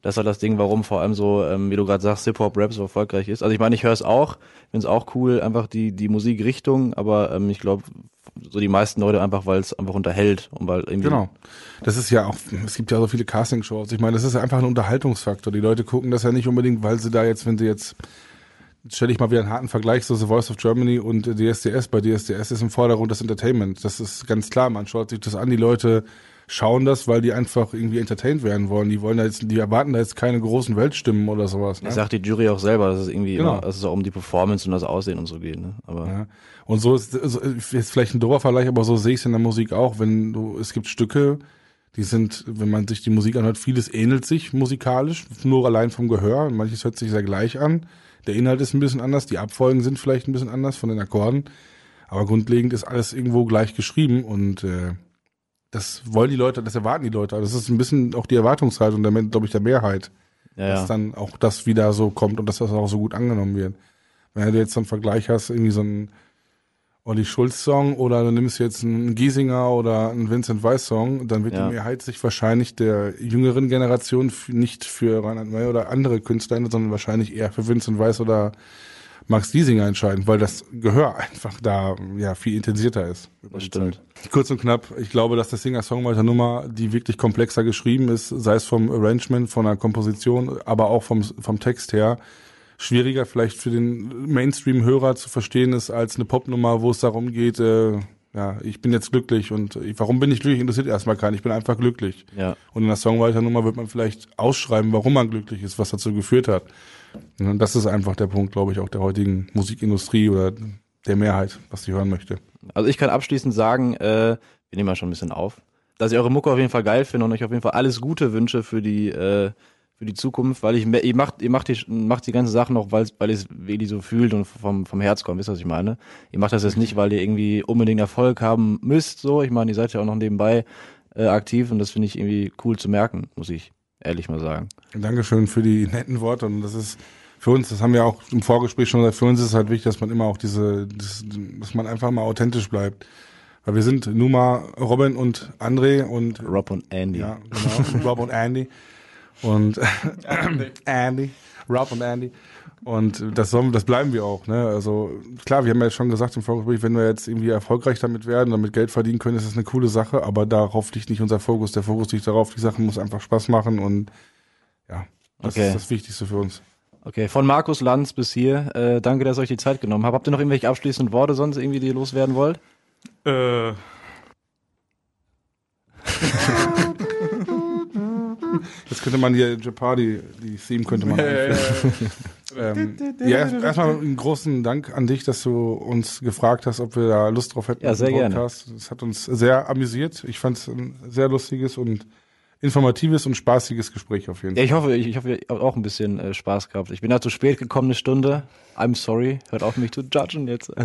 Das ist halt das Ding, warum vor allem so, ähm, wie du gerade sagst, Hip-Hop-Rap so erfolgreich ist. Also ich meine, ich höre es auch, finde es auch cool, einfach die, die Musikrichtung, aber ähm, ich glaube, so die meisten Leute einfach, weil es einfach unterhält und weil irgendwie. Genau. Das ist ja auch, es gibt ja so viele Castingshows. Ich meine, das ist einfach ein Unterhaltungsfaktor. Die Leute gucken das ja nicht unbedingt, weil sie da jetzt, wenn sie jetzt, stelle ich mal wieder einen harten Vergleich, so The Voice of Germany und DSDS. Bei DSDS ist im Vordergrund das Entertainment. Das ist ganz klar. Man schaut sich das an. Die Leute schauen das, weil die einfach irgendwie entertained werden wollen. Die wollen da jetzt, die erwarten da jetzt keine großen Weltstimmen oder sowas. Ne? Das sagt die Jury auch selber, dass es irgendwie Genau. immer, dass es auch um die Performance und das Aussehen und so geht. Ne? Aber Ja. Und so ist, so ist jetzt vielleicht ein doofer Vergleich, aber so sehe ich es in der Musik auch. Wenn du, es gibt Stücke, die sind, wenn man sich die Musik anhört, vieles ähnelt sich musikalisch, nur allein vom Gehör. Manches hört sich sehr gleich an. Der Inhalt ist ein bisschen anders, die Abfolgen sind vielleicht ein bisschen anders von den Akkorden. Aber grundlegend ist alles irgendwo gleich geschrieben und äh, das wollen die Leute, das erwarten die Leute. Das ist ein bisschen auch die Erwartungshaltung, der, glaube ich, der Mehrheit ja, dass ja. dann auch das wieder so kommt und dass das auch so gut angenommen wird. Wenn du jetzt so einen Vergleich hast, irgendwie so einen Olli Schulz-Song oder du nimmst jetzt einen Giesinger oder einen Vincent Weiss-Song, dann wird Ja. die Mehrheit sich wahrscheinlich der jüngeren Generation nicht für Reinhard May oder andere Künstler, sondern wahrscheinlich eher für Vincent Weiss oder Max Giesinger entscheiden, weil das Gehör einfach da ja viel intensierter ist. über Das stimmt. Zeit. Kurz und knapp, ich glaube, dass der Singer-Songwriter-Nummer, die wirklich komplexer geschrieben ist, sei es vom Arrangement, von der Komposition, aber auch vom, vom Text her, schwieriger vielleicht für den Mainstream-Hörer zu verstehen ist als eine Popnummer, wo es darum geht, äh, ja, ich bin jetzt glücklich und ich, warum bin ich glücklich, interessiert erstmal keinen, ich bin einfach glücklich. ja. Und in der Songwriter-Nummer wird man vielleicht ausschreiben, warum man glücklich ist, was dazu geführt hat. Und das ist einfach der Punkt, glaube ich, auch der heutigen Musikindustrie oder der Mehrheit, was sie hören möchte. Also ich kann abschließend sagen, äh, wir nehmen ja schon ein bisschen auf, dass ich eure Mucke auf jeden Fall geil finde und euch auf jeden Fall alles Gute wünsche für die äh, für die Zukunft, weil ich ihr macht ihr macht die macht die ganze Sache noch, weil weil ihr es wirklich so fühlt und vom vom Herz kommt, wisst ihr, was ich meine? Ihr macht das jetzt nicht, weil ihr irgendwie unbedingt Erfolg haben müsst, so. Ich meine, ihr seid ja auch noch nebenbei äh, aktiv und das finde ich irgendwie cool zu merken, muss ich ehrlich mal sagen. Dankeschön für die netten Worte. Und das ist für uns, das haben wir auch im Vorgespräch schon gesagt, für uns ist es halt wichtig, dass man immer auch diese, das, dass man einfach mal authentisch bleibt. Weil wir sind nun mal Robin und André und Rob und Andy. ja, genau, Rob und Andy. Und Andy. Rob und Andy. Und das, sollen, das bleiben wir auch. Ne? Also klar, wir haben ja schon gesagt im Vorgespräch, wenn wir jetzt irgendwie erfolgreich damit werden, damit Geld verdienen können, ist das eine coole Sache, aber darauf liegt nicht unser Fokus. Der Fokus liegt darauf, die Sache muss einfach Spaß machen und ja, das Okay. ist das Wichtigste für uns. Okay, von Markus Lanz bis hier. Äh, danke, dass ihr euch die Zeit genommen habt. Habt ihr noch irgendwelche abschließenden Worte sonst irgendwie, die ihr loswerden wollt? Äh, Jetzt könnte man hier Jeopardy, die Theme könnte man einführen. ähm, ja, erstmal einen großen Dank an dich, dass du uns gefragt hast, ob wir da Lust drauf hätten. Ja, sehr gerne. Das hat uns sehr amüsiert. Ich fand es ein sehr lustiges und informatives und spaßiges Gespräch auf jeden Ja, Fall. ich hoffe, ich, ich hoffe, ihr habt auch ein bisschen äh, Spaß gehabt. Ich bin da zu spät gekommen, eine Stunde. I'm sorry. Hört auf mich zu judgen jetzt.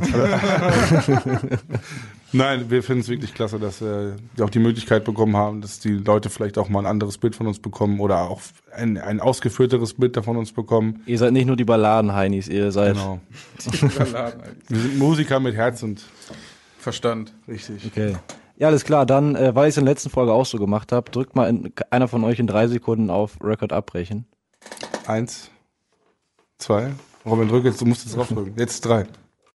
Nein, wir finden es wirklich klasse, dass äh, wir auch die Möglichkeit bekommen haben, dass die Leute vielleicht auch mal ein anderes Bild von uns bekommen oder auch ein, ein ausgeführteres Bild davon uns bekommen. ihr seid nicht nur die Balladen-Heinis, ihr seid. Genau. Wir sind Musiker mit Herz und Verstand. richtig. Okay. Ja, alles klar. Dann, äh, weil ich es in der letzten Folge auch so gemacht habe, drückt mal in, einer von euch in drei Sekunden auf Record abbrechen. Eins, zwei. Robin, drück jetzt, du musst jetzt draufdrücken. Jetzt drei.